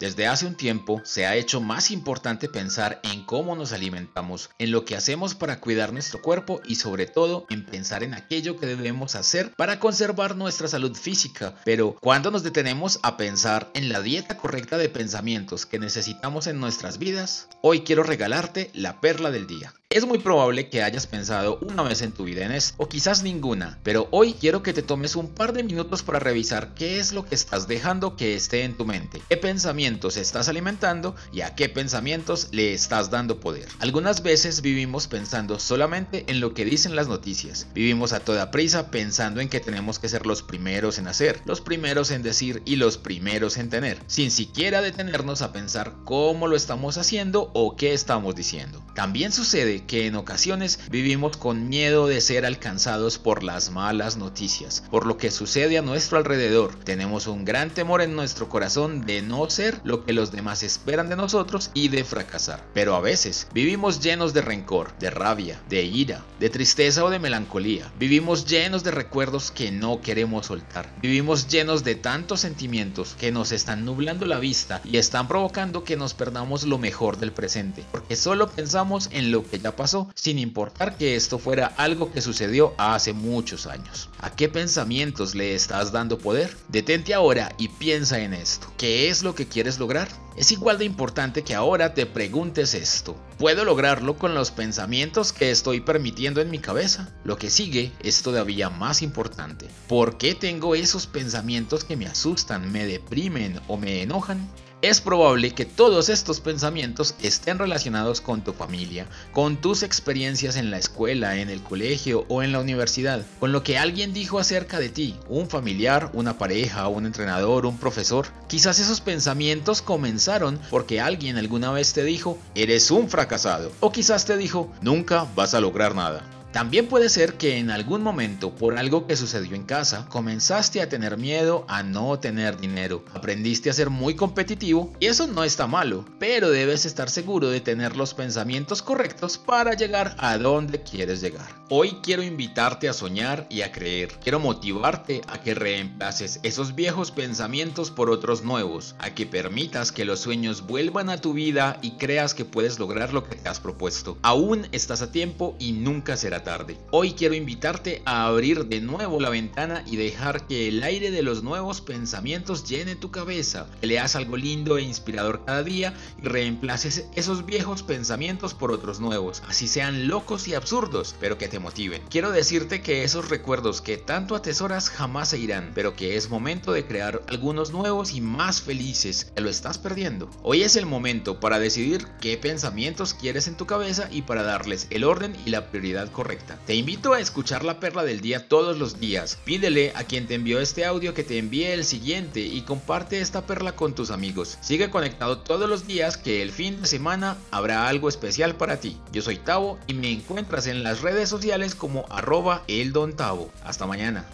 Desde hace un tiempo se ha hecho más importante pensar en cómo nos alimentamos, en lo que hacemos para cuidar nuestro cuerpo y sobre todo en pensar en aquello que debemos hacer para conservar nuestra salud física. Pero cuando nos detenemos a pensar en la dieta correcta de pensamientos que necesitamos en nuestras vidas, hoy quiero regalarte la perla del día. Es muy probable que hayas pensado una vez en tu vida en esto, o quizás ninguna, pero hoy quiero que te tomes un par de minutos para revisar qué es lo que estás dejando que esté en tu mente, qué pensamientos estás alimentando y a qué pensamientos le estás dando poder. Algunas veces vivimos pensando solamente en lo que dicen las noticias, vivimos a toda prisa pensando en que tenemos que ser los primeros en hacer, los primeros en decir y los primeros en tener, sin siquiera detenernos a pensar cómo lo estamos haciendo o qué estamos diciendo. También sucede que en ocasiones vivimos con miedo de ser alcanzados por las malas noticias, por lo que sucede a nuestro alrededor. Tenemos un gran temor en nuestro corazón de no ser lo que los demás esperan de nosotros y de fracasar. Pero a veces vivimos llenos de rencor, de rabia, de ira, de tristeza o de melancolía. Vivimos llenos de recuerdos que no queremos soltar. Vivimos llenos de tantos sentimientos que nos están nublando la vista y están provocando que nos perdamos lo mejor del presente, porque solo pensamos en lo que ya pasó, sin importar que esto fuera algo que sucedió hace muchos años. ¿A qué pensamientos le estás dando poder? Detente ahora y piensa en esto. ¿Qué es lo que quieres lograr? Es igual de importante que ahora te preguntes esto. ¿Puedo lograrlo con los pensamientos que estoy permitiendo en mi cabeza? Lo que sigue es todavía más importante. ¿Por qué tengo esos pensamientos que me asustan, me deprimen o me enojan? Es probable que todos estos pensamientos estén relacionados con tu familia, con tus experiencias en la escuela, en el colegio o en la universidad, con lo que alguien dijo acerca de ti, un familiar, una pareja, un entrenador, un profesor. Quizás esos pensamientos comenzaron porque alguien alguna vez te dijo, eres un fracasado, o quizás te dijo, nunca vas a lograr nada. También puede ser que en algún momento, por algo que sucedió en casa, comenzaste a tener miedo a no tener dinero. Aprendiste a ser muy competitivo y eso no está malo, pero debes estar seguro de tener los pensamientos correctos para llegar a donde quieres llegar. Hoy quiero invitarte a soñar y a creer. Quiero motivarte a que reemplaces esos viejos pensamientos por otros nuevos, a que permitas que los sueños vuelvan a tu vida y creas que puedes lograr lo que te has propuesto. Aún estás a tiempo y nunca será tarde. Hoy quiero invitarte a abrir de nuevo la ventana y dejar que el aire de los nuevos pensamientos llene tu cabeza, que leas algo lindo e inspirador cada día y reemplaces esos viejos pensamientos por otros nuevos, así sean locos y absurdos, pero que te motiven. Quiero decirte que esos recuerdos que tanto atesoras jamás se irán, pero que es momento de crear algunos nuevos y más felices, que lo estás perdiendo. Hoy es el momento para decidir qué pensamientos quieres en tu cabeza y para darles el orden y la prioridad correcta te invito a escuchar la perla del día todos los días. Pídele a quien te envió este audio que te envíe el siguiente y comparte esta perla con tus amigos. Sigue conectado todos los días que el fin de semana habrá algo especial para ti. Yo soy Tavo y me encuentras en las redes sociales como arroba eldontavo. Hasta mañana.